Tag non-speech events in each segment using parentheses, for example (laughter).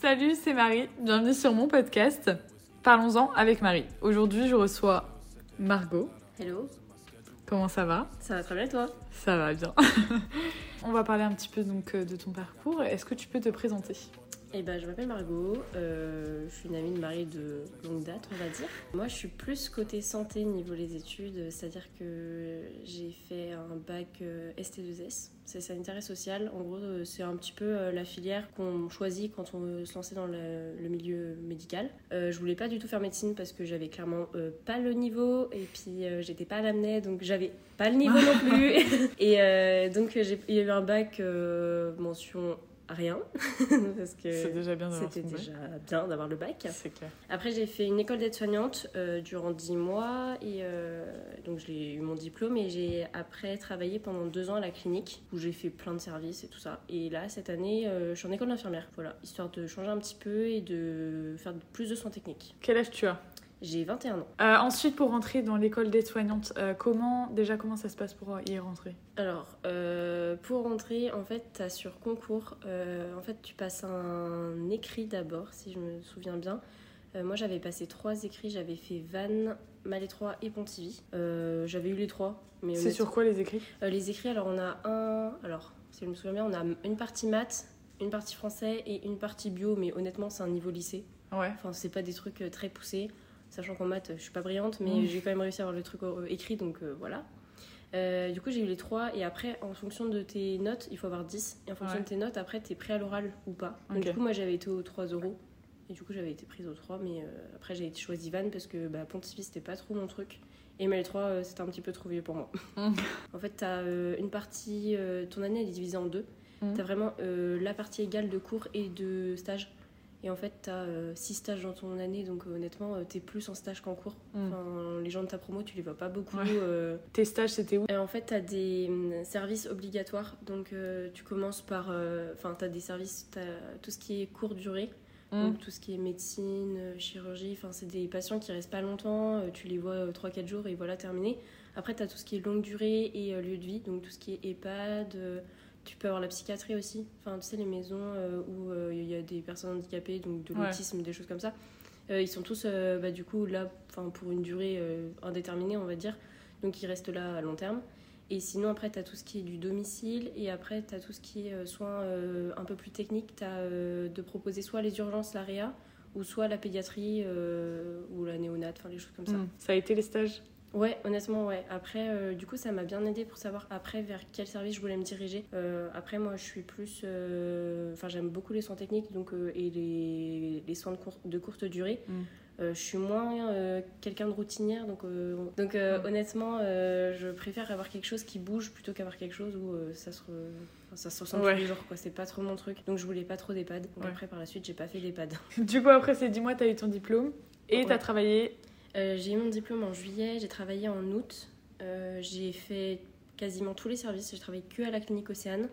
Salut, c'est Marie. Bienvenue sur mon podcast. Parlons-en avec Marie. Aujourd'hui, je reçois Margot. Hello, Comment ça va? Ça va très bien toi? Ça va bien. (laughs) On va parler un petit peu donc euh, de ton parcours. Est-ce que tu peux te présenter? Eh ben, je m'appelle Margot, euh, je suis une amie de Marie de longue date, on va dire. Moi, je suis plus côté santé niveau les études, c'est-à-dire que j'ai fait un bac euh, ST2S, c'est sanitaire et social. En gros, euh, c'est un petit peu euh, la filière qu'on choisit quand on veut se lancer dans le, le milieu médical. Euh, je voulais pas du tout faire médecine parce que j'avais clairement euh, pas le niveau et puis euh, j'étais pas à l'amné, donc j'avais pas le niveau non plus. (laughs) et euh, donc, il y a eu un bac euh, mention rien (laughs) parce que C'est déjà bien d'avoir c'était déjà bien d'avoir le bac. Clair. Après, j'ai fait une école d'aide-soignante euh, durant 10 mois et euh, donc j'ai eu mon diplôme et j'ai après travaillé pendant deux ans à la clinique où j'ai fait plein de services et tout ça. Et là, cette année, euh, je suis en école d'infirmière, voilà, histoire de changer un petit peu et de faire plus de soins techniques. Quel âge tu as? J'ai 21 ans. Euh, Ensuite, pour rentrer dans l'école d'aide-soignante, euh, comment déjà comment ça se passe pour y rentrer? Alors, euh, pour rentrer, en fait, tu as sur concours, euh, en fait, tu passes un écrit d'abord, si je me souviens bien. Euh, moi, j'avais passé trois écrits, j'avais fait Vannes, Malétroit et Pontivy. Euh, j'avais eu les trois. Mais C'est sur quoi les écrits? Euh, les écrits, alors on a un. Alors, si je me souviens bien, on a une partie maths, une partie français et une partie bio, mais honnêtement, c'est un niveau lycée. Ouais. Enfin, c'est pas des trucs euh, très poussés. Sachant qu'en maths, je suis pas brillante, mais Mm. j'ai quand même réussi à avoir le truc euh, écrit, donc euh, voilà. Euh, du coup, j'ai eu les trois, et après, en fonction de tes notes, il faut avoir 10. Et en fonction Ouais. de tes notes, après, t'es prêt à l'oral ou pas. Donc, du coup, moi, j'avais été aux 3 euros. Et du coup, j'avais été prise aux 3, mais euh, après, j'ai été choisie Vannes parce que bah, Pontivy, c'était pas trop mon truc. Et mais les 3, c'était un petit peu trop vieux pour moi. Mm. (laughs) en fait, t'as une partie, ton année, elle est divisée en deux. Mm. T'as vraiment la partie égale de cours et de stage. Et en fait, t'as 6 stages dans ton année, donc euh, honnêtement, euh, t'es plus en stage qu'en cours. Mm. Enfin, les gens de ta promo, tu les vois pas beaucoup. Ouais. euh. Tes stages, c'était où? Et en fait, t'as des hum, services obligatoires. Donc, tu commences par. Enfin, t'as des services, t'as tout ce qui est court durée. Mm. Donc, tout ce qui est médecine, chirurgie. Enfin, c'est des patients qui restent pas longtemps. Tu les vois 3-4 jours et voilà, terminé. Après, t'as tout ce qui est longue durée et lieu de vie. Donc, tout ce qui est EHPAD. Tu peux avoir la psychiatrie aussi. Enfin, tu sais, les maisons euh, où euh, il y a des personnes handicapées, donc de Ouais. l'autisme, des choses comme ça. Euh, ils sont tous, bah, du coup, là pour une durée indéterminée, on va dire. Donc, ils restent là à long terme. Et sinon, après, tu as tout ce qui est du domicile. Et après, tu as tout ce qui est soins un peu plus techniques. Tu as de proposer soit les urgences, la réa, ou soit la pédiatrie ou la néonate, enfin, les choses comme ça. Mm. Ça a été les stages? Ouais, honnêtement, ouais. Après, euh, du coup, ça m'a bien aidé pour savoir après vers quel service je voulais me diriger. Euh, après, moi, je suis plus. euh, Enfin, j'aime beaucoup les soins techniques donc, et les, les soins de, cour- de courte durée. Mm. Euh, je suis moins euh, quelqu'un de routinière. Donc, euh, donc Mm. honnêtement, je préfère avoir quelque chose qui bouge plutôt qu'avoir quelque chose où ça, se re- ça se ressent Ouais. tous les jours. quoi. C'est pas trop mon truc. Donc, je voulais pas trop d'EHPAD. Donc, Ouais. après, par la suite, j'ai pas fait d'EHPAD. (laughs) Du coup, après ces 10 mois, t'as eu ton diplôme et Ouais. t'as travaillé. Euh, j'ai eu mon diplôme en juillet, j'ai travaillé en août. Euh, j'ai fait quasiment tous les services. J'ai travaillé que à la clinique Océane.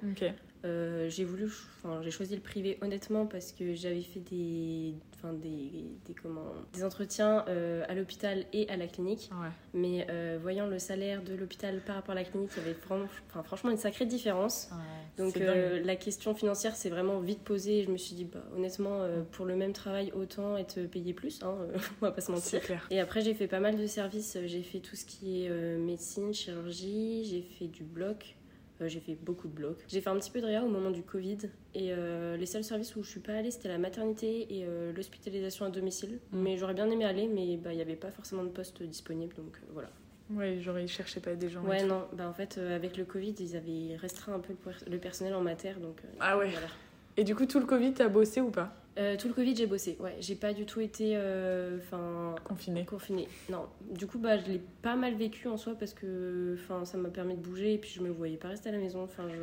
Euh, j'ai voulu, enfin, j'ai choisi le privé honnêtement parce que j'avais fait des, enfin, des, des, comment, des entretiens euh, à l'hôpital et à la clinique. Ouais. Mais euh, voyant le salaire de l'hôpital par rapport à la clinique, il y avait vraiment, enfin, franchement une sacrée différence. Donc la question financière s'est vraiment vite posée et je me suis dit bah, honnêtement pour le même travail autant être payé plus, hein, (laughs) on va pas se mentir. Clair. Et après, j'ai fait pas mal de services. J'ai fait tout ce qui est médecine, chirurgie, j'ai fait du bloc. Euh, j'ai fait beaucoup de blocs. J'ai fait un petit peu de réa au moment du Covid. Et euh, les seuls services où je suis pas allée, c'était la maternité et euh, l'hospitalisation à domicile. Mm. Mais j'aurais bien aimé aller, mais bah, il n'y avait pas forcément de poste disponible. Donc voilà. Ouais, genre ils cherchaient pas des gens. Ouais, non, bah, en fait, avec le Covid, ils avaient restreint un peu le, per- le personnel en mater. Donc, Ah ouais. voilà. Et du coup, tout le Covid, t'as bossé ou pas? Euh, tout le Covid, j'ai bossé. Ouais, j'ai pas du tout été. euh, Enfin. Confiné. Confinée. Non. Du coup, bah, je l'ai pas mal vécu en soi parce que enfin, ça m'a permis de bouger et puis je me voyais pas rester à la maison. Enfin, je.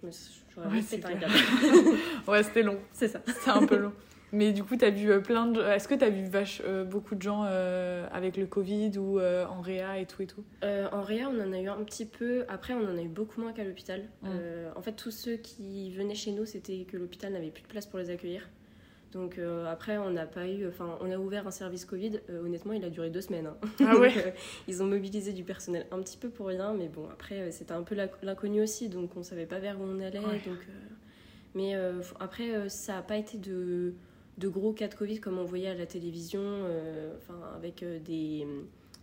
Je me. J'aurais Ouais, un câble. Ouais, c'était long. C'est ça. C'était un peu long. Mais du coup, t'as vu euh, plein de. Est-ce que t'as vu vache, euh, beaucoup de gens euh, avec le Covid ou euh, en réa et tout et tout? En réa, on en a eu un petit peu. Après, on en a eu beaucoup moins qu'à l'hôpital. Mm. En fait, tous ceux qui venaient chez nous, c'était que l'hôpital n'avait plus de place pour les accueillir. Donc euh, après, on n'a pas eu. Enfin, on a ouvert un service Covid. Euh, honnêtement, il a duré deux semaines. hein. Ah ouais (laughs) Donc, euh, Ils ont mobilisé du personnel un petit peu pour rien, mais bon, après, c'était un peu l'inconnu aussi, donc on savait pas vers où on allait. Ouais. Donc, Mais après, ça n'a pas été de, de gros cas de Covid comme on voyait à la télévision, euh, enfin, avec euh, des,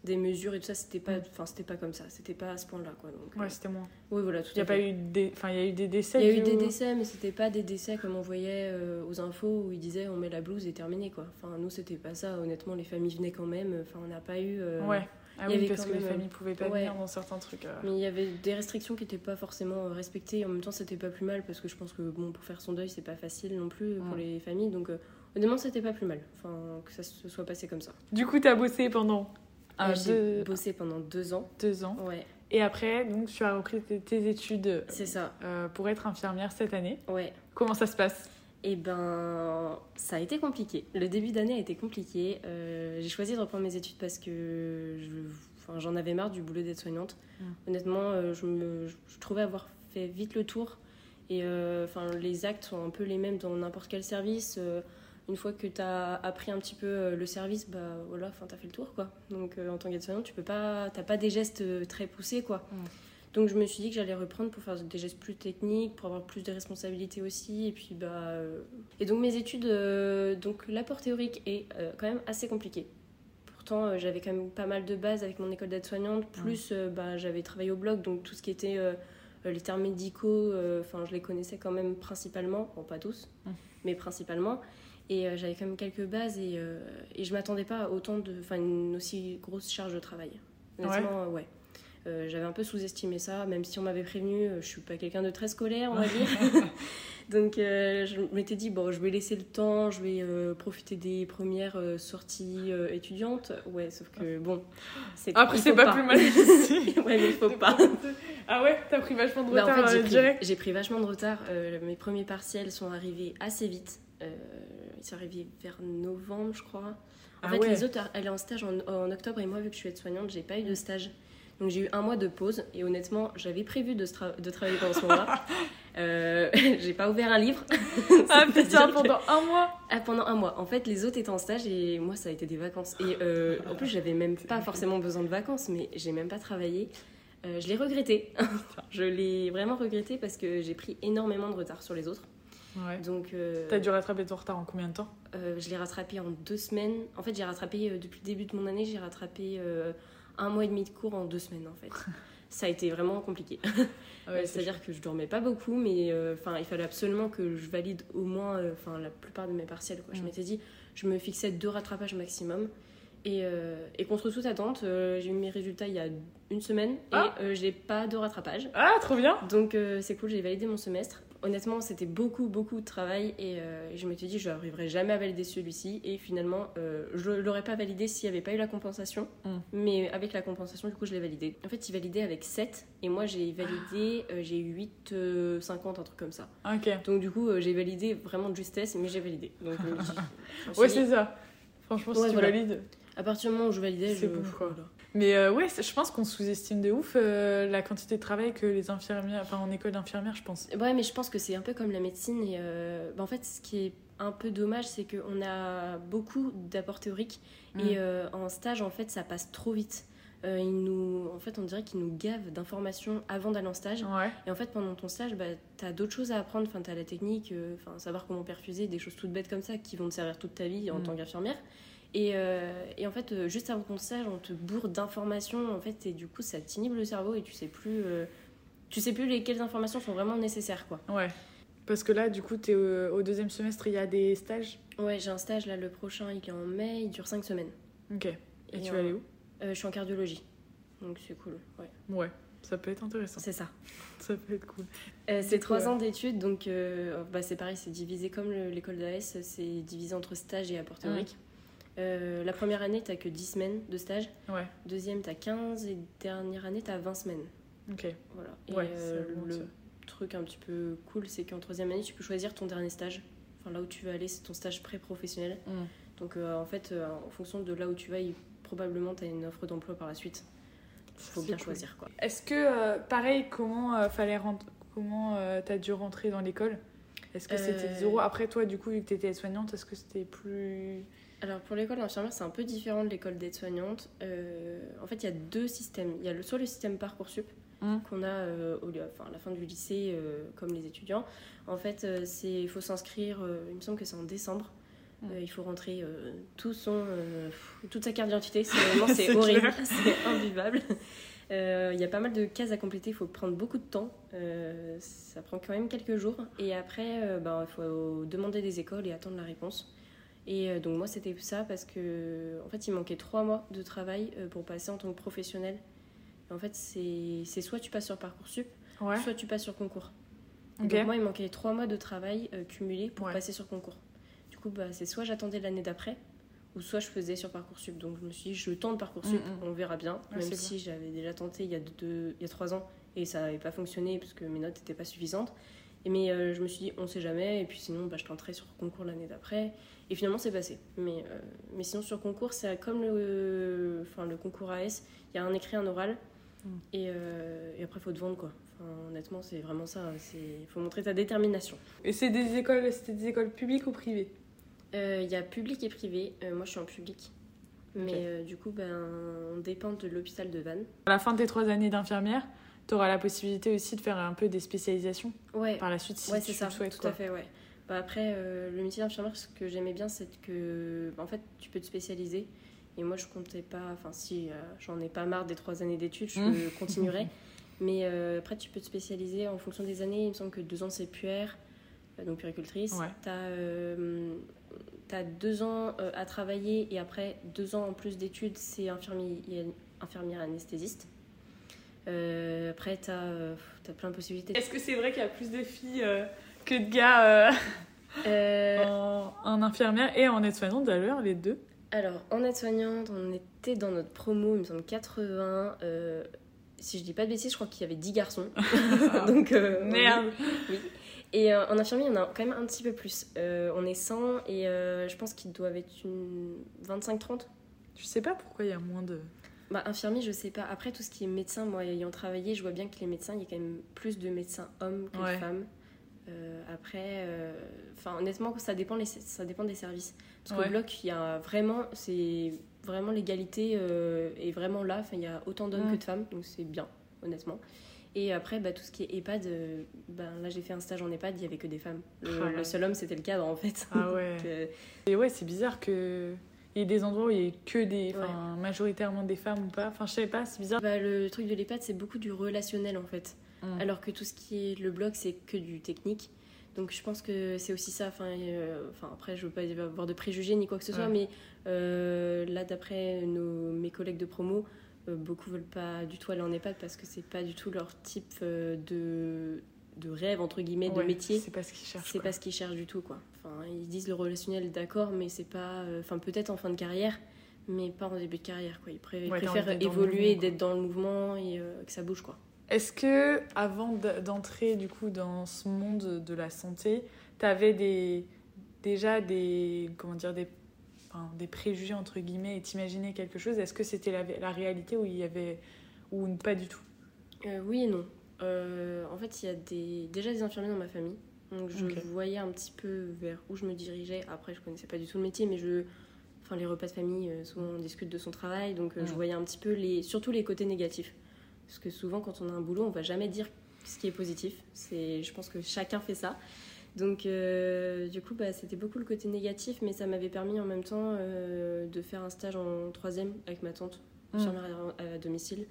des mesures et tout ça. C'était pas, enfin, c'était pas comme ça. C'était pas à ce point-là. Quoi, donc, Ouais, c'était moins. oui, voilà, tout Il y a pas eu des, enfin, il y a eu des décès. Il y a eu des décès, mais c'était pas des décès comme on voyait euh, aux infos où ils disaient on met la blouse et terminé quoi. Enfin nous c'était pas ça. Honnêtement les familles venaient quand même. Enfin on n'a pas eu. euh, Ouais. Ah il y oui, avait parce que les même, familles pouvaient pas ouais. venir dans certains trucs. euh. Mais il y avait des restrictions qui n'étaient pas forcément euh, respectées. En même temps c'était pas plus mal parce que je pense que bon pour faire son deuil c'est pas facile non plus pour Mm. les familles. Donc euh, honnêtement c'était pas plus mal. Enfin que ça se soit passé comme ça. Du coup, t'as bossé pendant un, Euh, J'ai deux, bossé pendant deux ans. deux ans. Ouais Et après, donc, tu as repris tes, études c'est ça. euh, pour être infirmière cette année. Ouais. Comment ça se passe? Eh ben, ça a été compliqué. Le début d'année a été compliqué. Euh, j'ai choisi de reprendre mes études parce que je- enfin, j'en avais marre du boulot d'aide-soignante. Mm. Honnêtement, euh, je, me, je trouvais avoir fait vite le tour. Et euh, les actes sont un peu les mêmes dans n'importe quel service. Une fois que tu as appris un petit peu euh, le service, bah voilà, enfin, tu as fait le tour. quoi. Donc euh, en tant qu'aide-soignante, tu peux pas, t'as pas des gestes euh, très poussés. quoi. Donc je me suis dit que j'allais reprendre pour faire des gestes plus techniques, pour avoir plus de responsabilités aussi. Et puis bah euh, et donc mes études, euh, donc l'apport théorique est quand même assez compliqué. Pourtant j'avais quand même pas mal de bases avec mon école d'aide-soignante. Plus bah, j'avais travaillé au bloc, donc tout ce qui était les termes médicaux, enfin je les connaissais quand même principalement, bon pas tous, mais principalement. Et euh, j'avais quand même quelques bases et, euh, et je m'attendais pas à autant de, enfin une aussi grosse charge de travail. Honnêtement, euh, ouais. J'avais un peu sous-estimé ça, même si on m'avait prévenu, je suis pas quelqu'un de très scolaire, on va dire. (laughs) (laughs) Donc euh, je m'étais dit, bon, je vais laisser le temps, je vais euh, profiter des premières euh, sorties étudiantes. Ouais, sauf que bon, Après, c'est faut pas, plus mal (laughs) ouais, mais il faut pas. ah ouais, t'as pris vachement de Bah, en retard fait, j'ai pris, direct. j'ai pris vachement de retard. Mes premiers partiels sont arrivés assez vite. Sont arrivés vers novembre, je crois. En Ah fait, ouais. les autres allaient en stage en, en octobre et moi, vu que je suis aide-soignante, j'ai pas eu de stage. Donc j'ai eu un mois de pause et honnêtement, j'avais prévu de, tra- de travailler pendant ce moment-là. (laughs) Euh, (laughs) j'ai pas ouvert un livre. (laughs) Ah putain, que- pendant un mois Ah, pendant un mois. En fait, les autres étaient en stage et moi, ça a été des vacances. Et euh, en plus, j'avais même pas forcément besoin de vacances, mais j'ai même pas travaillé. Euh, je l'ai regretté. je l'ai vraiment regretté parce que j'ai pris énormément de retard sur les autres. Ouais. Donc, euh, T'as dû rattraper ton retard en combien de temps euh, je l'ai rattrapé en deux semaines. En fait, j'ai rattrapé euh, depuis le début de mon année, j'ai rattrapé un mois et demi de cours en deux semaines en fait. (laughs) Ça a été vraiment compliqué. Ouais, (laughs) C'est-à-dire que je dormais pas beaucoup, mais euh, enfin, il fallait absolument que je valide au moins euh, enfin, la plupart de mes partiels. Quoi. Je Mm. m'étais dit, je me fixais deux rattrapages maximum. Et, euh, et contre toute attente, j'ai eu mes résultats il y a une semaine et Ah. j'ai pas de rattrapage. Ah, trop bien Donc c'est cool, j'ai validé mon semestre. Honnêtement, c'était beaucoup, beaucoup de travail et euh, je m'étais dit, je n'arriverai jamais à valider celui-ci. Et finalement, euh, je l'aurais pas validé s'il n'y avait pas eu la compensation. Mm. Mais avec la compensation, du coup, je l'ai validé. En fait, il validait avec 7 et moi, j'ai validé, euh, j'ai eu 8, euh, 50, un truc comme ça. Ok. Donc du coup, euh, j'ai validé vraiment de justesse, mais j'ai validé. Donc, (laughs) dit, c'est ça. Franchement, si Ouais, tu voilà. valides. à partir du moment où je validais, C'est je... bon, quoi. voilà. Mais euh, ouais, je pense qu'on sous-estime de ouf euh, la quantité de travail que les infirmières, enfin en école d'infirmière, je pense. Ouais, mais je pense que c'est un peu comme la médecine. Et euh, bah, en fait, ce qui est un peu dommage, c'est qu'on a beaucoup d'apports théoriques. Mm. Et en stage, en fait, ça passe trop vite. Ils nous, en fait, on dirait qu'ils nous gavent d'informations avant d'aller en stage. Ouais. Et en fait, pendant ton stage, bah, tu as d'autres choses à apprendre. Enfin, tu as la technique, enfin, savoir comment perfuser, des choses toutes bêtes comme ça qui vont te servir toute ta vie en Mm. tant qu'infirmière. Et, euh, et en fait, euh, juste avant ton stage, on te bourre d'informations. En fait, et du coup, ça t'inhibe le cerveau et tu sais plus, euh, tu sais plus lesquelles informations sont vraiment nécessaires, quoi. Ouais. Parce que là, du coup, t'es au, au deuxième semestre, il y a des stages? Ouais, j'ai un stage là, le prochain, il est en mai, il dure 5 semaines. Ok. Et, Et tu en- vas aller où? Euh, je suis en cardiologie. Donc c'est cool, ouais. Ouais. Ça peut être intéressant. C'est ça. (laughs) Ça peut être cool. C'est coup, trois ouais. ans d'études, donc bah, c'est pareil, c'est divisé comme le- l'école d'AS, c'est divisé entre stage et apport théorique. Euh, la première année, t'as que 10 semaines de stage. Ouais. Deuxième, t'as 15. Et dernière année, t'as 20 semaines. Ok. Voilà. Et Ouais, euh, le ça. truc un petit peu cool, c'est qu'en troisième année, tu peux choisir ton dernier stage. Enfin, là où tu vas aller, c'est ton stage pré-professionnel. Mm. Donc, euh, en fait, en fonction de là où tu vas, il- probablement, tu as une offre d'emploi par la suite. Il faut bien cool. choisir, quoi. Est-ce que, pareil, comment fallait rentrer Comment t'as dû rentrer dans l'école? Est-ce que c'était Euh, zéro Après, toi, du coup, vu que t'étais soignante, est-ce que c'était plus. Alors, pour l'école d'infirmière, c'est un peu différent de l'école d'aide-soignante. Euh, en fait, il y a deux systèmes. Il y a le, soit le système Parcoursup, mm. qu'on a au, enfin, à la fin du lycée, comme les étudiants. En fait, il faut s'inscrire, il me semble que c'est en décembre. Mm. il faut rentrer tout son, toute sa carte d'identité. C'est (laughs) horrible, (laughs) c'est invivable. Il y a pas mal de cases à compléter, il faut prendre beaucoup de temps. ça prend quand même quelques jours. Et après, ben, il faut demander des écoles et attendre la réponse. Et euh, donc moi c'était ça parce que en fait il manquait trois mois de travail euh, pour passer en tant que professionnel. en fait c'est soit tu passes sur Parcoursup, soit tu passes sur concours. Donc moi il manquait trois mois de travail euh, cumulé pour passer sur concours. Du coup bah, c'est soit j'attendais l'année d'après ou soit je faisais sur Parcoursup. Donc je me suis dit je tente Parcoursup, mm, mm. on verra bien. même si j'avais déjà tenté il y, a deux, il y a trois ans et ça n'avait pas fonctionné parce que mes notes n'étaient pas suffisantes. Mais je me suis dit, on sait jamais, et puis sinon, bah, je tenterai sur concours l'année d'après. Et finalement, c'est passé. Mais, euh, mais sinon, sur concours, c'est comme le, enfin, le concours AS, il y a un écrit, un oral. Mm. Et, euh, et, après, il faut te vendre, quoi. Enfin, honnêtement, c'est vraiment ça. Il faut montrer ta détermination. Et c'est des écoles, c'était des écoles publiques ou privées? euh, Il y a public et privé. moi, je suis en public. Mais du coup, ben, on dépend de l'hôpital de Vannes. À la fin de tes trois années d'infirmière, tu auras la possibilité aussi de faire un peu des spécialisations ouais. par la suite si ouais, tu ça. le souhaites. Tout à fait, ouais. Bah, après, euh, le métier d'infirmière, ce que j'aimais bien, c'est que en fait, tu peux te spécialiser. Et moi, je comptais pas, enfin, si euh, j'en ai pas marre des trois années d'études, je mmh. (laughs) continuerai. Mais euh, après, tu peux te spécialiser en fonction des années. Il me semble que deux ans, c'est puère, donc puéricultrice. Tu as, deux ans à travailler et après deux ans en plus d'études, c'est infirmière, infirmière anesthésiste. après, tu as, as, plein de possibilités. Est-ce que c'est vrai qu'il y a plus de filles que de gars euh, euh, (laughs) en, infirmière et en aide-soignante d'ailleurs, les deux? Alors, en aide-soignante, on était dans notre promo, il me semble 80. Euh, si je dis pas de bêtises, je crois qu'il y avait 10 garçons. (laughs) (laughs) Donc, Merde oui. Et en infirmière, il y en a quand même un petit peu plus. on est 100 et je pense qu'ils doivent être une 25-30. Je sais pas pourquoi il y a moins de. Bah, infirmier, je sais pas. Après, tout ce qui est médecin, moi ayant travaillé, je vois bien que les médecins, il y a quand même plus de médecins hommes que de femmes. Euh, après, euh, enfin honnêtement, ça dépend, les, ça dépend des services. Parce qu'au bloc, il y a vraiment, c'est vraiment l'égalité euh, est vraiment là. Enfin, il y a autant d'hommes que de femmes, donc c'est bien, honnêtement. Et après, bah, tout ce qui est EHPAD, ben, là j'ai fait un stage en EHPAD, il n'y avait que des femmes. Le, ah seul homme, c'était le cadre en fait. Ah (laughs) ouais. Et ouais, c'est bizarre que. Il y ait des endroits où il y ait que des. majoritairement des femmes ou pas. Enfin, je sais pas, c'est bizarre. Bah, le truc de l'EHPAD, c'est beaucoup du relationnel en fait. Mm. Alors que tout ce qui est le blog, c'est que du technique. Donc je pense que c'est aussi ça. Enfin, euh, enfin, après, je veux pas avoir de préjugés ni quoi que ce soit, mais euh, là, d'après mes collègues de promo, euh, beaucoup veulent pas du tout aller en EHPAD parce que c'est pas du tout leur type de, de rêve entre guillemets de métier. C'est pas ce qu'ils cherchent. C'est pas ce qu'ils cherchent du tout quoi. Enfin, ils disent le relationnel, d'accord, mais c'est pas. Enfin, peut-être en fin de carrière, mais pas en début de carrière quoi. Ils, préfèrent évoluer, d'être dans le mouvement et que ça bouge quoi. Est-ce que avant d'entrer du coup dans ce monde de la santé, tu avais des, déjà des comment dire des, des préjugés entre guillemets et t'imaginais quelque chose Est-ce que c'était la, la, réalité ou il y avait ou pas du tout? Euh, Oui et non. Euh, en fait, il y a des, déjà des infirmiers dans ma famille. Donc je voyais un petit peu vers où je me dirigeais. Après, je connaissais pas du tout le métier, mais je, enfin les repas de famille, euh, souvent on discute de son travail, donc je voyais un petit peu les, surtout les côtés négatifs. Parce que souvent, quand on a un boulot, on va jamais dire ce qui est positif. C'est, je pense que chacun fait ça. Donc, euh, du coup, bah, c'était beaucoup le côté négatif, mais ça m'avait permis en même temps euh, de faire un stage en troisième avec ma tante, mmh. à, domicile.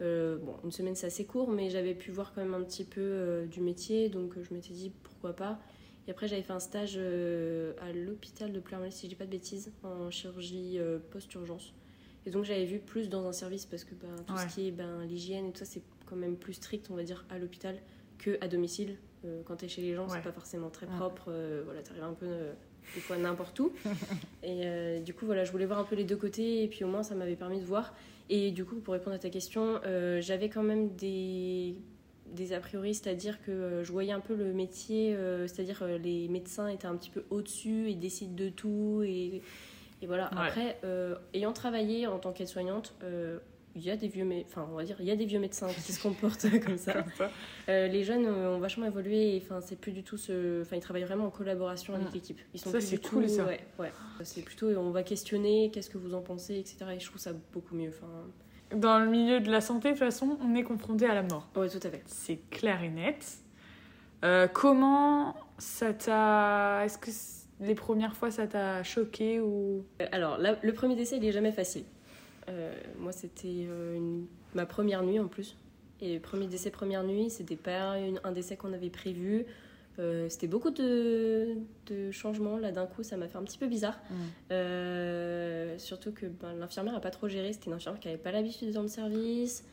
Euh, bon, une semaine, c'est assez court, mais j'avais pu voir quand même un petit peu du métier, donc je m'étais dit pourquoi pas. Et après, j'avais fait un stage à l'hôpital de Pleuremal, si je dis pas de bêtises, en chirurgie post-urgence. Et donc j'avais vu plus dans un service parce que ben, tout ce qui est ben, l'hygiène et tout ça, c'est quand même plus strict, on va dire, à l'hôpital que à domicile. Euh, quand tu es chez les gens, c'est pas forcément très propre. Euh, voilà, tu arrives un peu euh, des fois n'importe où. (laughs) et du coup, voilà, je voulais voir un peu les deux côtés et puis au moins ça m'avait permis de voir. Et du coup, pour répondre à ta question, j'avais quand même des des a priori, c'est-à-dire que je voyais un peu le métier, c'est-à-dire les médecins étaient un petit peu au-dessus et décident de tout et et voilà, après, ayant travaillé en tant qu'aide-soignante, il y a des vieux enfin on va dire il y a des vieux médecins qui se comportent (laughs) comme ça, euh, les jeunes ont vachement évolué et enfin c'est plus du tout ce enfin ils travaillent vraiment en collaboration avec l'équipe ils sont ça c'est cool ça ouais, ouais. c'est plutôt on va questionner qu'est-ce que vous en pensez etc et je trouve ça beaucoup mieux enfin dans le milieu de la santé, de toute façon, on est confronté à la mort. Oui, tout à fait. C'est clair et net. Euh, comment ça t'a. Est-ce que les premières fois ça t'a choqué ou? Euh, alors, le premier décès, il est jamais facile. Euh, moi, c'était ma première nuit en plus. Et premier décès, première nuit, c'était pas un décès qu'on avait prévu. Euh, c'était beaucoup de, de, changements. Là, d'un coup, ça m'a fait un petit peu bizarre. Mm. Euh, surtout que ben, l'infirmière n'a pas trop géré. C'était une infirmière qui n'avait pas l'habitude de dans le service.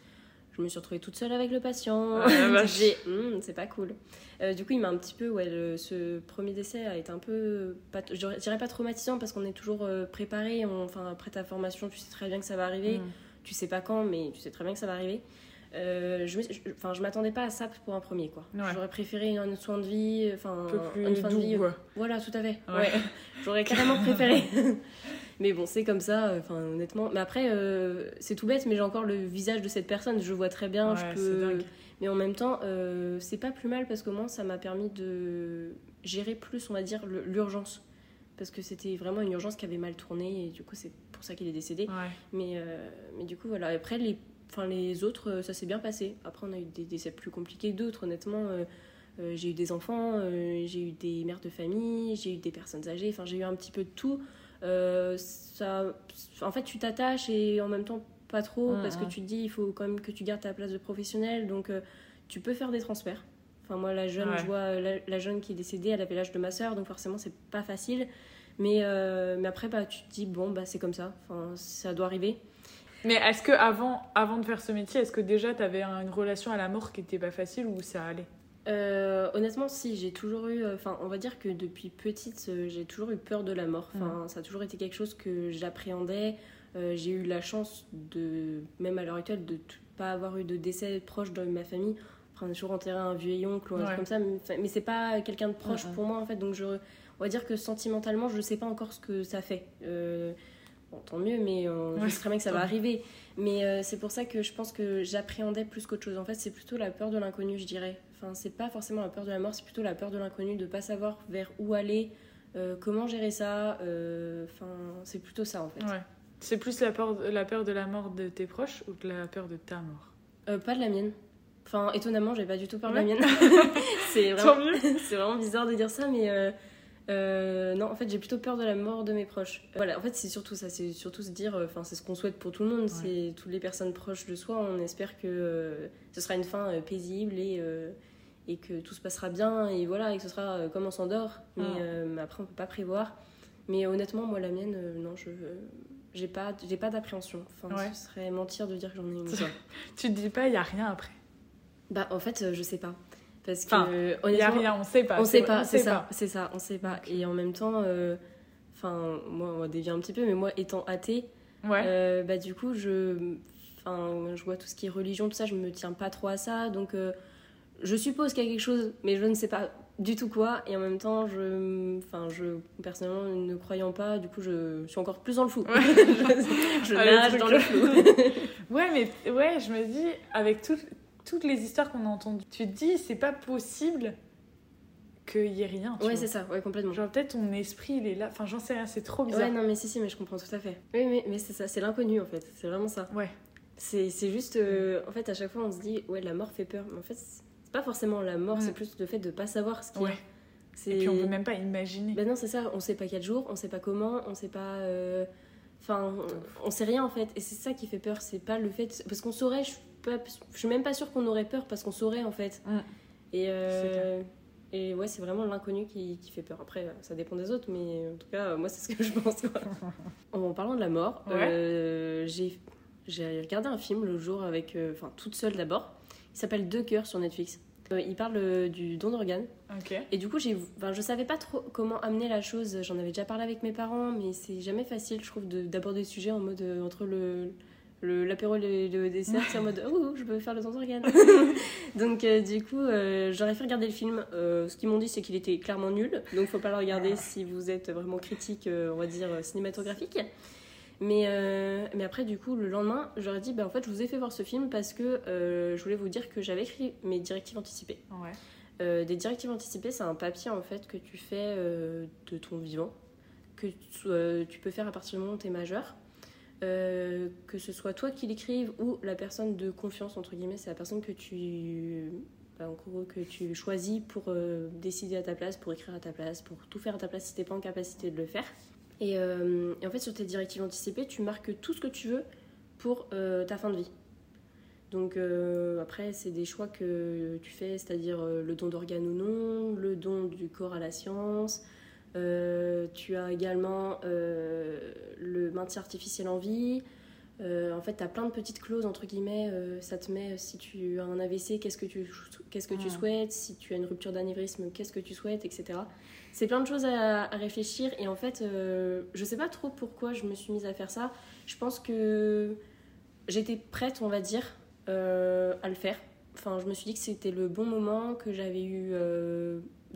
Je me suis retrouvée toute seule avec le patient. Ah, hmm, (laughs) c'est pas cool. Euh, du coup, il m'a un petit peu. Ouais, ce premier décès a été un peu. Pas, je dirais pas traumatisant parce qu'on est toujours préparé. enfin, après ta formation, tu sais très bien que ça va arriver. Mm. Tu sais pas quand, mais tu sais très bien que ça va arriver. Euh, je, enfin, je m'attendais pas à ça pour un premier quoi. J'aurais préféré un soin de vie, enfin un fin de vie. Voilà, tout à fait. Ouais. (laughs) J'aurais carrément préféré. (laughs) mais bon, c'est comme ça, enfin honnêtement. Mais après, euh, c'est tout bête, mais j'ai encore le visage de cette personne. Je vois très bien. je peux... Mais en même temps, euh, c'est pas plus mal parce qu'au moins ça m'a permis de gérer plus, on va dire, l'urgence. Parce que c'était vraiment une urgence qui avait mal tourné et du coup, c'est pour ça qu'il est décédé. Mais, mais du coup, voilà. Après, les Enfin, les autres, euh, ça s'est bien passé. Après, on a eu des décès plus compliqués que d'autres, honnêtement. Euh, euh, j'ai eu des enfants, j'ai eu des mères de famille, j'ai eu des personnes âgées, enfin, j'ai eu un petit peu de tout. Ça, en fait, tu t'attaches et en même temps, pas trop, parce que tu te dis, il faut quand même que tu gardes ta place de professionnel. Donc, tu peux faire des transferts. Enfin, moi, la jeune, je vois la, jeune qui est décédée, elle avait l'âge de ma soeur, donc forcément, c'est pas facile. Mais, mais après, bah, tu te dis, bon, bah, c'est comme ça, enfin, ça doit arriver. Mais est-ce que avant, avant de faire ce métier, est-ce que déjà tu avais une relation à la mort qui n'était pas facile ou ça allait? Euh, honnêtement, si, j'ai toujours eu. Euh, enfin, on va dire que depuis petite, euh, j'ai toujours eu peur de la mort. Enfin, ça a toujours été quelque chose que j'appréhendais. j'ai eu la chance de, même à l'heure actuelle, de ne pas avoir eu de décès proche dans ma famille. Enfin, on a toujours enterré un vieux oncle ou un truc comme ça, mais, mais c'est pas quelqu'un de proche pour moi en fait. Donc, je, on va dire que sentimentalement, je ne sais pas encore ce que ça fait. Bon, tant mieux, mais euh, je sais très bien que ça va arriver. Mais c'est pour ça que je pense que j'appréhendais plus qu'autre chose. En fait, c'est plutôt la peur de l'inconnu, je dirais. Enfin, c'est pas forcément la peur de la mort, c'est plutôt la peur de l'inconnu, de pas savoir vers où aller, euh, comment gérer ça. Enfin, c'est plutôt ça, en fait. Ouais. C'est plus la peur, la peur de la mort de tes proches ou de la peur de ta mort? Pas de la mienne. Enfin, étonnamment, j'ai pas du tout peur de la mienne. (laughs) c'est vraiment, (laughs) vraiment bizarre de dire ça, mais euh, non, en fait, j'ai plutôt peur de la mort de mes proches. Voilà, en fait, c'est surtout ça, c'est surtout se dire, enfin, c'est ce qu'on souhaite pour tout le monde, c'est toutes les personnes proches de soi, on espère que euh, ce sera une fin euh, paisible et, et que tout se passera bien, et voilà, et que ce sera comme on s'endort, mais, après, on peut pas prévoir. Mais honnêtement, moi, la mienne, non, je j'ai pas, j'ai pas d'appréhension. Enfin, ce serait mentir de dire que j'en ai une. (laughs) tu te dis pas, il y a rien après? Bah, en fait, je sais pas. Parce que il y a rien, on sait pas. On sait pas, c'est ça, c'est ça, on sait pas. Et en même temps, euh, enfin, moi, on dévie un petit peu, mais moi, étant athée, ouais. Euh, bah du coup, je, enfin, je vois tout ce qui est religion, tout ça, je me tiens pas trop à ça, donc euh, je suppose qu'il y a quelque chose, mais je ne sais pas du tout quoi. Et en même temps, je, enfin, je personnellement ne croyant pas, du coup, je, suis encore plus dans le flou. (laughs) je, je nage dans le flou. (laughs) ouais, mais ouais, je me dis avec tout toutes les histoires qu'on a entendues, tu te dis, c'est pas possible qu'il y ait rien. ouais, c'est ça, ouais, complètement. Genre, peut-être ton esprit, il est là. Enfin, j'en sais rien, c'est trop bizarre. Ouais, non, mais si, si, mais je comprends tout à fait. Oui, mais, mais c'est ça, c'est l'inconnu en fait. C'est vraiment ça. Ouais. C'est juste. Euh, en fait, à chaque fois, on se dit, ouais, la mort fait peur. Mais en fait, c'est pas forcément la mort, c'est plus le fait de pas savoir ce qu'il y a. Et puis on peut même pas imaginer. Ben non, c'est ça, on sait pas quel jour, on sait pas comment, on sait pas. Euh, enfin, on, sait rien en fait. Et c'est ça qui fait peur, c'est pas le fait. Parce qu'on saurait, je je suis même pas sûre qu'on aurait peur parce qu'on saurait en fait. Mm. Et, euh, et ouais, c'est vraiment l'inconnu qui, qui, fait peur. Après, ça dépend des autres, mais en tout cas, moi, c'est ce que (laughs) je pense. (laughs) en parlant de la mort, euh, j'ai regardé un film le jour avec, euh, enfin, toute seule d'abord. Il s'appelle Deux cœurs sur Netflix. il parle du don d'organes. Et du coup, j'ai, enfin, je savais pas trop comment amener la chose. J'en avais déjà parlé avec mes parents, mais c'est jamais facile, je trouve, d'aborder le sujet en mode entre le, l'apéro et le dessert, c'est en mode (laughs) oh, je peux faire le temps (laughs) d'organe. donc, euh, du coup, euh, j'aurais fait regarder le film. Euh, ce qu'ils m'ont dit, c'est qu'il était clairement nul. Donc, faut pas le regarder si vous êtes vraiment critique, on va dire, cinématographique. Mais, mais après, du coup, le lendemain, j'aurais dit bah, en fait, je vous ai fait voir ce film parce que je voulais vous dire que j'avais écrit mes directives anticipées. des directives anticipées, c'est un papier en fait que tu fais de ton vivant, que tu, tu peux faire à partir du moment où tu es majeur. Euh, que ce soit toi qui l'écrives ou la personne de confiance, entre guillemets, c'est la personne que tu, bah, gros, que tu choisis pour euh, décider à ta place, pour écrire à ta place, pour tout faire à ta place si t'es pas en capacité de le faire. Et, euh, et en fait, sur tes directives anticipées, tu marques tout ce que tu veux pour ta fin de vie. Donc après, c'est des choix que tu fais, c'est-à-dire le don d'organes ou non, le don du corps à la science, euh, tu as également euh, le maintien artificiel en vie. Euh, en fait, tu as plein de petites clauses, entre guillemets. ça te met, si tu as un AVC, qu'est-ce que tu, qu'est-ce que tu souhaites? Si tu as une rupture d'anévrisme, qu'est-ce que tu souhaites, etc. C'est plein de choses à, à réfléchir. Et en fait, je sais pas trop pourquoi je me suis mise à faire ça. Je pense que j'étais prête, on va dire, à le faire. Enfin, je me suis dit que c'était le bon moment, que j'avais eu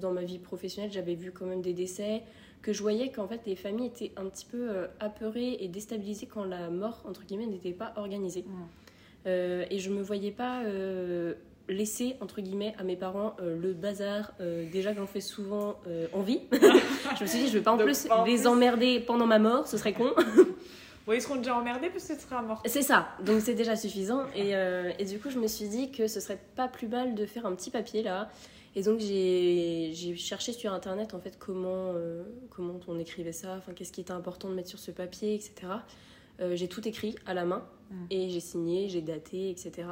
dans ma vie professionnelle, j'avais vu quand même des décès, que je voyais qu'en fait les familles étaient un petit peu euh, apeurées et déstabilisées quand la mort, entre guillemets, n'était pas organisée. Euh, et je me voyais pas euh, laisser, entre guillemets, à mes parents le bazar, déjà que j'en fais souvent en vie. (laughs) je me suis dit, je vais pas en plus les emmerder pendant ma mort, ce serait con. (laughs) Bon, ils seront déjà emmerdés parce que ce sera mort. C'est ça, donc c'est déjà suffisant. Et, et, du coup, je me suis dit que ce serait pas plus mal de faire un petit papier là et donc j'ai cherché sur internet en fait comment, euh, comment on écrivait ça, enfin qu'est-ce qui était important de mettre sur ce papier, etc. Euh, j'ai tout écrit à la main mm. et j'ai signé, j'ai daté, etc.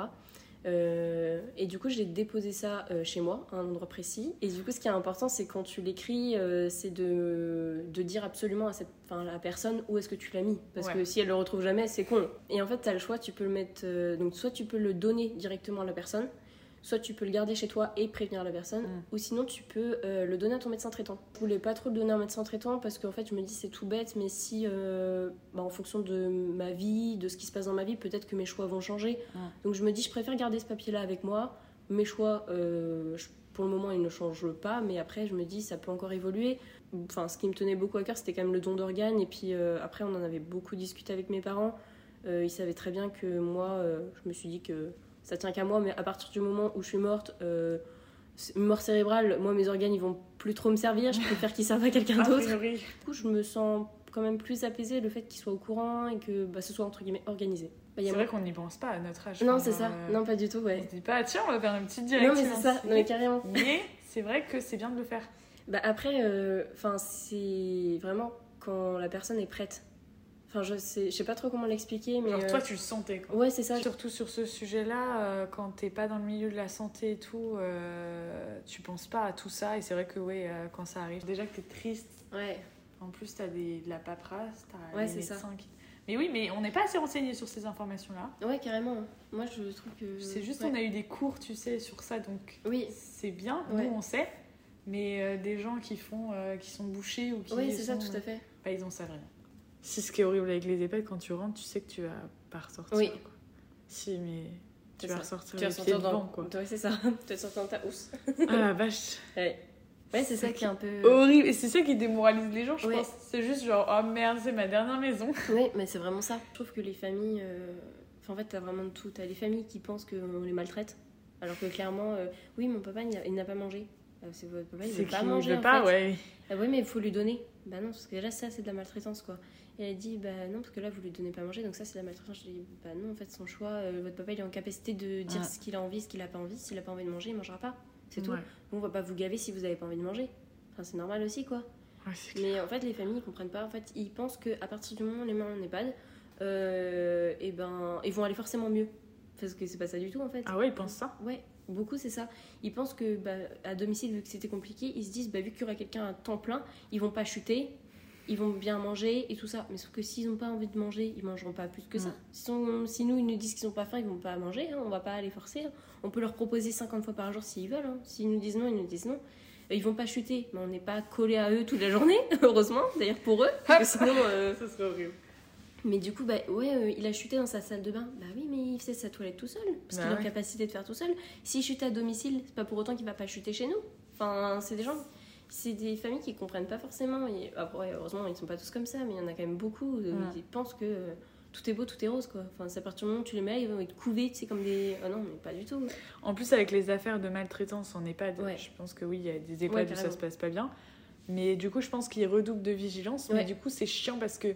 Euh, et du coup, j'ai déposé ça chez moi, à un endroit précis. Et du coup, ce qui est important, c'est quand tu l'écris, c'est de, de, dire absolument à, cette, à la personne où est-ce que tu l'as mis. Parce que si elle le retrouve jamais, c'est con. Et en fait, tu as le choix, tu peux le mettre. donc, soit tu peux le donner directement à la personne, soit tu peux le garder chez toi et prévenir la personne, mm. ou sinon tu peux euh, le donner à ton médecin traitant. Je voulais pas trop le donner à un médecin traitant parce qu'en fait je me dis c'est tout bête, mais si euh, bah, en fonction de ma vie, de ce qui se passe dans ma vie, peut-être que mes choix vont changer. Mm. Donc je me dis je préfère garder ce papier-là avec moi. Mes choix, euh, pour le moment ils ne changent pas, mais après je me dis ça peut encore évoluer. Enfin ce qui me tenait beaucoup à cœur c'était quand même le don d'organes, et puis après on en avait beaucoup discuté avec mes parents. ils savaient très bien que moi je me suis dit que ça tient qu'à moi, mais à partir du moment où je suis morte, euh, mort cérébrale, moi mes organes ils vont plus trop me servir, je préfère qu'ils servent à quelqu'un d'autre. Du coup, je me sens quand même plus apaisée le fait qu'ils soient au courant et que bah, ce soit entre guillemets organisé. Bah, c'est vrai qu'on n'y pense pas à notre âge. Non, c'est ça. Euh, non, pas du tout, ouais. On se dit pas, tiens, on va faire une petite direction. Non, mais c'est ça, non, mais carrément. Mais c'est vrai que c'est bien de le faire. Bah après, euh, c'est vraiment quand la personne est prête. Enfin, je sais, je sais pas trop comment l'expliquer, mais. Alors, toi, euh, tu le sentais, quoi. Ouais, c'est ça. Surtout sur ce sujet-là, euh, quand t'es pas dans le milieu de la santé et tout, euh, tu penses pas à tout ça. Et c'est vrai que, ouais, quand ça arrive, déjà que t'es triste. Ouais. En plus, t'as des, de la paperasse, t'as ouais, c'est ça. Mais oui, mais on n'est pas assez renseigné sur ces informations-là. Ouais, carrément. Moi, je trouve que. C'est juste, on a eu des cours, tu sais, sur ça, donc. Oui. C'est bien, nous, on sait. Mais des gens qui font, qui sont bouchés ou qui. Oui, c'est ça, tout à fait. Bah, ils en savent rien. Si ce qui est horrible avec les EHPAD, quand tu rentres, tu sais que tu vas pas ressortir. Oui. Si, mais tu vas ressortir tu vas sortir dans... quoi. Oui, c'est ça. (laughs) tu vas sortir dans ta housse. ah la vache. (laughs) Ouais. Ouais, c'est ça qui est un peu. Horrible. Et c'est ça qui démoralise les gens, je pense. C'est juste genre, oh merde, c'est ma dernière maison. (laughs) Oui, mais c'est vraiment ça. Je trouve que les familles. Euh, enfin, en fait, t'as vraiment de tout. T'as les familles qui pensent qu'on les maltraite. Alors que clairement, euh, oui, mon papa, il n'a pas mangé. Euh, c'est votre papa, il veut pas manger. Il veut pas, ouais. Ah, oui, mais il faut lui donner. Bah non, parce que déjà, ça, c'est de la maltraitance, quoi. Et elle dit bah non parce que là vous lui donnez pas à manger donc ça c'est la maltraitance. Je dis bah non en fait son choix, euh, votre papa il est en capacité de dire ce qu'il a envie, ce qu'il a pas envie. S'il a pas envie de manger il mangera pas, c'est tout. on va pas vous gaver si vous avez pas envie de manger. Enfin c'est normal aussi quoi. Mais en fait les familles ils comprennent pas. En fait ils pensent que à partir du moment où les mains en EHPAD, euh, et ben ils vont aller forcément mieux. Parce que c'est pas ça du tout en fait. Ah ouais ils pensent ça? Ouais beaucoup c'est ça. Ils pensent que bah, à domicile vu que c'était compliqué ils se disent bah vu qu'il y aura quelqu'un à temps plein ils vont pas chuter ils vont bien manger et tout ça. Mais sauf que s'ils n'ont pas envie de manger, ils mangeront pas plus que ça. Si, si, nous, ils nous disent qu'ils n'ont pas faim, ils vont pas manger. Hein, on va pas les forcer. Hein. On peut leur proposer 50 fois par jour s'ils veulent. Hein. S'ils nous disent non, ils nous disent non. Euh, ils vont pas chuter, mais on n'est pas collé à eux toute la journée, (laughs) heureusement, d'ailleurs pour eux, parce que (laughs) sinon. Euh, ça serait horrible. Mais du coup, bah, ouais, euh, il a chuté dans sa salle de bain. Bah oui, mais il faisait sa toilette tout seul, parce qu'il a la capacité de faire tout seul. S'il chute à domicile, c'est pas pour autant qu'il va pas chuter chez nous. Enfin, c'est des gens c'est des familles qui comprennent pas forcément. Et après, heureusement, ils sont pas tous comme ça, mais il y en a quand même beaucoup. Euh, ils pensent que euh, tout est beau, tout est rose, quoi. Enfin, c'est à partir du moment où tu les mets, ils vont être couvés, tu sais, comme des. Ah non, mais pas du tout. En plus, avec les affaires de maltraitance en EHPAD, ouais. je pense que oui, il y a des EHPAD où ça se passe pas bien. Mais du coup, je pense qu'ils redoublent de vigilance. Mais du coup, c'est chiant parce que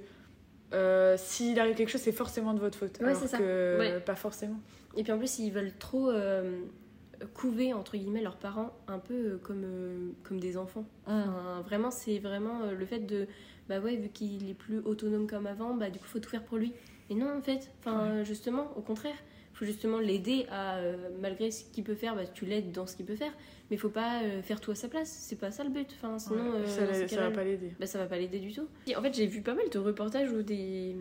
euh, s'il arrive quelque chose, c'est forcément de votre faute. Ouais, alors ça. que Ouais. pas forcément. Et puis en plus, ils veulent trop euh, couver, entre guillemets, leurs parents un peu euh, comme, euh, comme des enfants. Enfin, vraiment, c'est vraiment le fait de, bah ouais, vu qu'il est plus autonome comme avant, bah du coup, faut tout faire pour lui. Et non, en fait, enfin, justement, au contraire, faut justement l'aider à, euh, malgré ce qu'il peut faire, bah tu l'aides dans ce qu'il peut faire, mais faut pas euh, faire tout à sa place. C'est pas ça le but. Enfin, sinon, Ouais, euh, ça, cas-là, va pas l'aider. bah, ça va pas l'aider du tout. Et en fait, j'ai vu pas mal de reportages où des,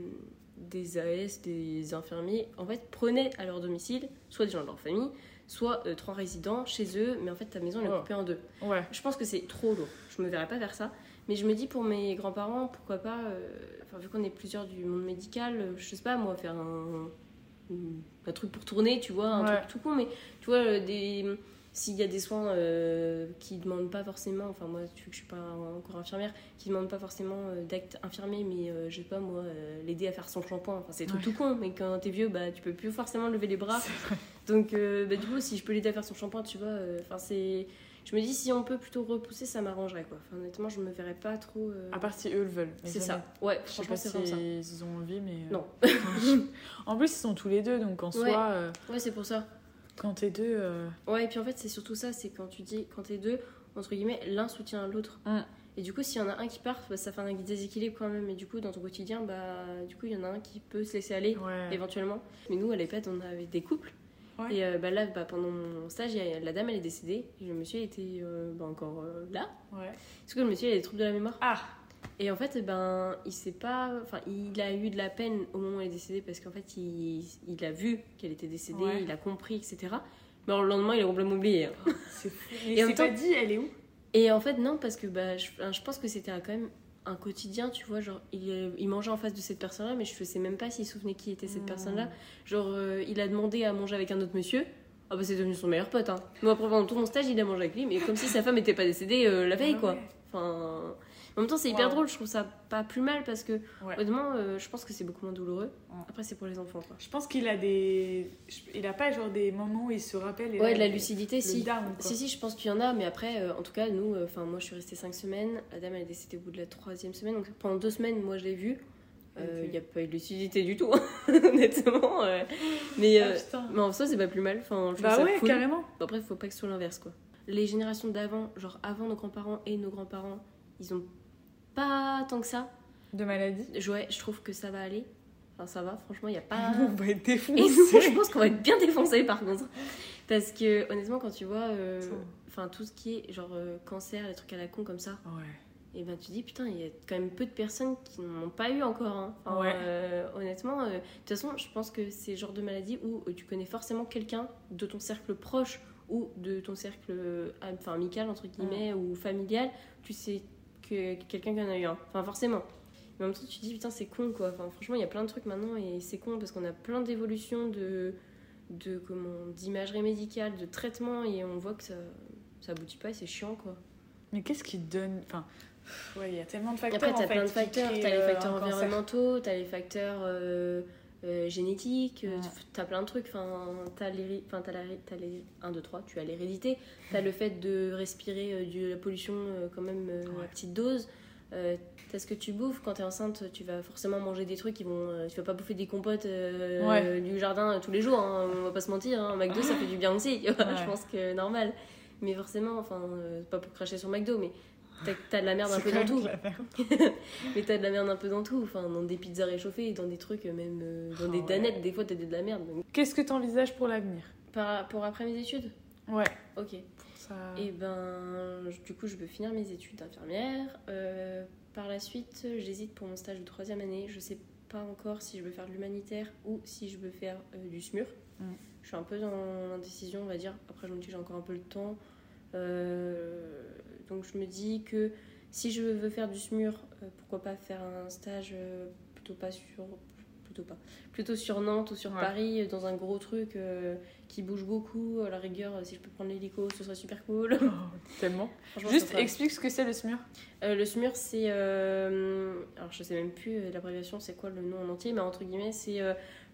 des AS, des infirmiers, en fait, prenaient à leur domicile soit des gens de leur famille, soit euh, trois résidents chez eux, mais en fait, ta maison, elle est coupée en deux. Ouais. Je pense que c'est trop lourd. Je me verrais pas faire ça. Mais je me dis pour mes grands-parents, pourquoi pas, euh, enfin, vu qu'on est plusieurs du monde médical, euh, je sais pas moi, faire un, un truc pour tourner, tu vois, un Ouais. truc tout con, mais tu vois, euh, des. S'il y a des soins euh, qui demandent pas forcément, enfin moi, tu que je suis pas encore infirmière, qui demandent pas forcément euh, d'acte infirmier, mais euh, je sais pas moi, l'aider à faire son shampoing, enfin c'est trucs Ouais. tout con, mais quand t'es vieux, bah tu peux plus forcément lever les bras, donc, bah, du coup, si je peux l'aider à faire son shampoing, tu vois, enfin c'est. Je me dis, si on peut plutôt repousser, ça m'arrangerait, quoi. Enfin, honnêtement, je me verrais pas trop. euh, À part si eux le veulent. C'est ça. Ouais, Je sais pas c'est comme ça. s'ils ont envie, mais. euh, Non. (laughs) en plus, ils sont tous les deux, donc en Ouais. soi, euh, Ouais, c'est pour ça. quand t'es deux. euh, Ouais, et puis en fait, c'est surtout ça, c'est quand tu dis, quand t'es deux, entre guillemets, l'un soutient l'autre. Mm. Et du coup, s'il y en a un qui part, bah, ça fait un déséquilibre quand même. Et du coup, dans ton quotidien, bah, du coup, il y en a un qui peut se laisser aller. Ouais. éventuellement. Mais nous, à l'EHPAD, on avait des couples. Ouais. Et euh, bah, là, bah, pendant mon stage, il a- la dame, elle est décédée. Et le monsieur était euh, bah, encore euh, là. Ouais. Parce que le monsieur, il a des troubles de la mémoire. Ah Et en fait, ben, il sait pas. Enfin, il a eu de la peine au moment où elle est décédée parce qu'en fait, il, il a vu qu'elle était décédée, Ouais. il a compris, etc. Mais le lendemain, il a complètement oublié. hein. (laughs) C'est fou. Et c'est même pas dit, elle est où? Et en fait, non, parce que bah, je, je pense que c'était quand même un quotidien, tu vois. Genre, il, il mangeait en face de cette personne-là, mais je sais même pas s'il se souvenait qui était cette Hmm. personne-là. Genre, euh, il a demandé à manger avec un autre monsieur. Ah bah c'est devenu son meilleur pote. Hein. Moi après pendant tout mon stage il a mangé avec lui, mais comme si sa femme n'était pas décédée euh, la veille Ah quoi. Enfin, en même temps c'est hyper Wow. drôle, je trouve ça pas plus mal parce que Ouais. honnêtement euh, je pense que c'est beaucoup moins douloureux. Ouais. Après c'est pour les enfants quoi. Je pense qu'il a des. Il a pas genre des moments où il se rappelle. Ouais de la lucidité le si. down. Si si je pense qu'il y en a, mais après euh, en tout cas nous, enfin moi je suis restée 5 semaines, la dame elle est décédée au bout de la troisième semaine, donc pendant deux semaines moi je l'ai vue. Euh, Il n'y a pas eu de lucidité du tout, (laughs) honnêtement. euh. Mais, Ah, euh, mais en soi, c'est pas plus mal. Enfin, je Bah ça ouais, cool. carrément. Après, il faut pas que ce soit l'inverse, quoi. Les générations d'avant, genre avant nos grands-parents et nos grands-parents, ils ont pas tant que ça. De maladie? Ouais, je trouve que ça va aller. Enfin, ça va, franchement, il n'y a pas. (laughs) On va être Et défoncés. nous, je pense qu'on va être bien défoncés par contre. Parce que honnêtement, quand tu vois, euh, tout ce qui est genre euh, cancer, les trucs à la con comme ça, Ouais. et ben tu dis putain, il y a quand même peu de personnes qui n'en ont pas eu encore. hein. Enfin, Ouais. euh, honnêtement, de toute façon, je pense que c'est le genre de maladie où tu connais forcément quelqu'un de ton cercle proche ou de ton cercle enfin, amical entre guillemets ou familial, tu sais que quelqu'un qui en a eu un. Enfin forcément. Mais en même temps, tu te dis putain, c'est con quoi. Enfin, franchement, il y a plein de trucs maintenant et c'est con parce qu'on a plein d'évolutions de de comment d'imagerie médicale, de traitement et on voit que ça ça aboutit pas et c'est chiant quoi. Mais qu'est-ce qui te donne. Enfin. Ouais, il y a tellement de facteurs. après, t'as plein de facteurs. T'as les euh, facteurs environnementaux, t'as les facteurs euh, euh, génétiques, euh, Ouais. t'as plein de trucs. Enfin, t'as les, enfin, t'as la, t'as les 1, 2, 3, tu as l'hérédité. T'as le fait de respirer euh, de la pollution quand même Ouais. à petite dose. Euh, t'as ce que tu bouffes. Quand t'es enceinte, tu vas forcément manger des trucs qui vont. tu vas pas bouffer des compotes euh, Ouais. du jardin tous les jours. hein, on va pas se mentir. Hein. McDo, ça (laughs) fait du bien aussi. Je pense que normal. Mais forcément, enfin, euh, pas pour cracher sur McDo, mais t'as, de la merde un peu dans tout. (laughs) Mais t'as de la merde un peu dans tout, enfin dans des pizzas réchauffées, dans des trucs euh, même euh, dans Oh, des ouais. danettes, des fois t'as de la merde. Donc, Qu'est-ce que t'envisages pour l'avenir? Par, pour après mes études? Ouais. Ok. Ça... Et ben je- du coup je veux finir mes études d'infirmière. Euh, par la suite j'hésite pour mon stage de troisième année. Je sais pas encore si je veux faire de l'humanitaire ou si je veux faire euh, du SMUR. Mm. Je suis un peu dans l'indécision on va dire. Après je me dis que j'ai encore un peu le temps. Euh, donc je me dis que si je veux faire du SMUR, euh, pourquoi pas faire un stage euh, plutôt pas sur plutôt pas plutôt sur Nantes ou sur Ouais. Paris dans un gros truc euh, qui bouge beaucoup à la rigueur si je peux prendre l'hélico ce serait super cool Oh, tellement. (laughs) Juste explique ce que c'est le SMUR. Euh, le SMUR c'est euh, alors je sais même plus l'abréviation c'est quoi le nom en entier mais entre guillemets c'est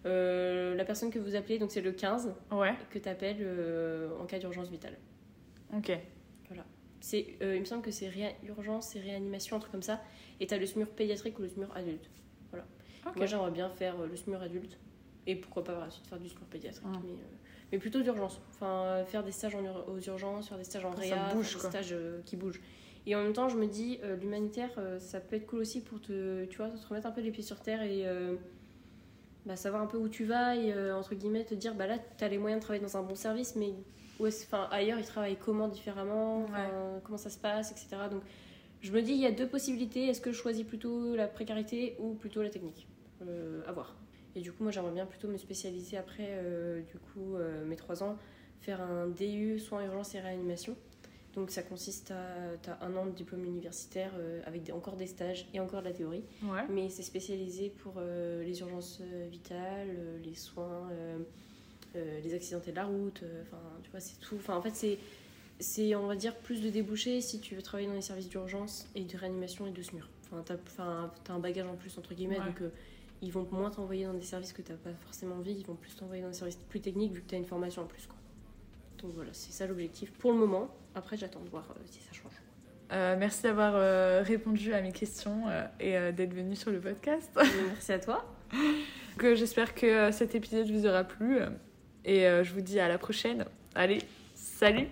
la personne que vous appelez donc c'est le 15 Ouais. que tu appelles en cas d'urgence vitale Ok. c'est euh, il me semble que c'est urgence et réanimation un truc comme ça et t'as le SMUR pédiatrique ou le SMUR adulte voilà Ok. Moi, j'aimerais bien faire euh, le SMUR adulte et pourquoi pas par la suite faire du SMUR pédiatrique. Ah. Mais, euh, mais plutôt d'urgence. Enfin, euh, faire des stages en aux urgences, faire des stages en ça réa, bouge, des stages qui bougent. Et en même temps, je me dis, l'humanitaire, ça peut être cool aussi pour te, tu vois, te remettre un peu les pieds sur terre et bah, savoir un peu où tu vas et, entre guillemets, te dire, bah là, tu as les moyens de travailler dans un bon service, mais où est-ce- enfin, ailleurs, ils travaillent comment différemment, comment ça se passe, etc. Donc, je me dis, il y a deux possibilités. Est-ce que je choisis plutôt la précarité ou plutôt la technique? Euh, À voir. Et du coup, moi, j'aimerais bien plutôt me spécialiser après, euh, du coup, euh, mes trois ans, faire un DU soins urgence et réanimation. Donc, ça consiste à as un an de diplôme universitaire euh, avec des- encore des stages et encore de la théorie. Ouais. Mais c'est spécialisé pour les urgences vitales, les soins, euh, les accidentés de la route. euh, Enfin, tu vois, c'est tout. Enfin, en fait, c'est, c'est, on va dire, plus de débouchés si tu veux travailler dans les services d'urgence et de réanimation et de SMUR. Enfin, t'as, enfin, t'as un bagage en plus, entre guillemets, Ouais. donc euh, ils vont moins t'envoyer dans des services que t'as pas forcément envie, ils vont plus t'envoyer dans des services plus techniques vu que t'as une formation en plus, quoi. Donc voilà, c'est ça l'objectif pour le moment. Après, j'attends de voir si ça change. Euh, merci d'avoir euh, répondu à mes questions euh, et d'être venu sur le podcast. Merci à toi. (laughs) J'espère que cet épisode vous aura plu et euh, je vous dis à la prochaine. Allez, salut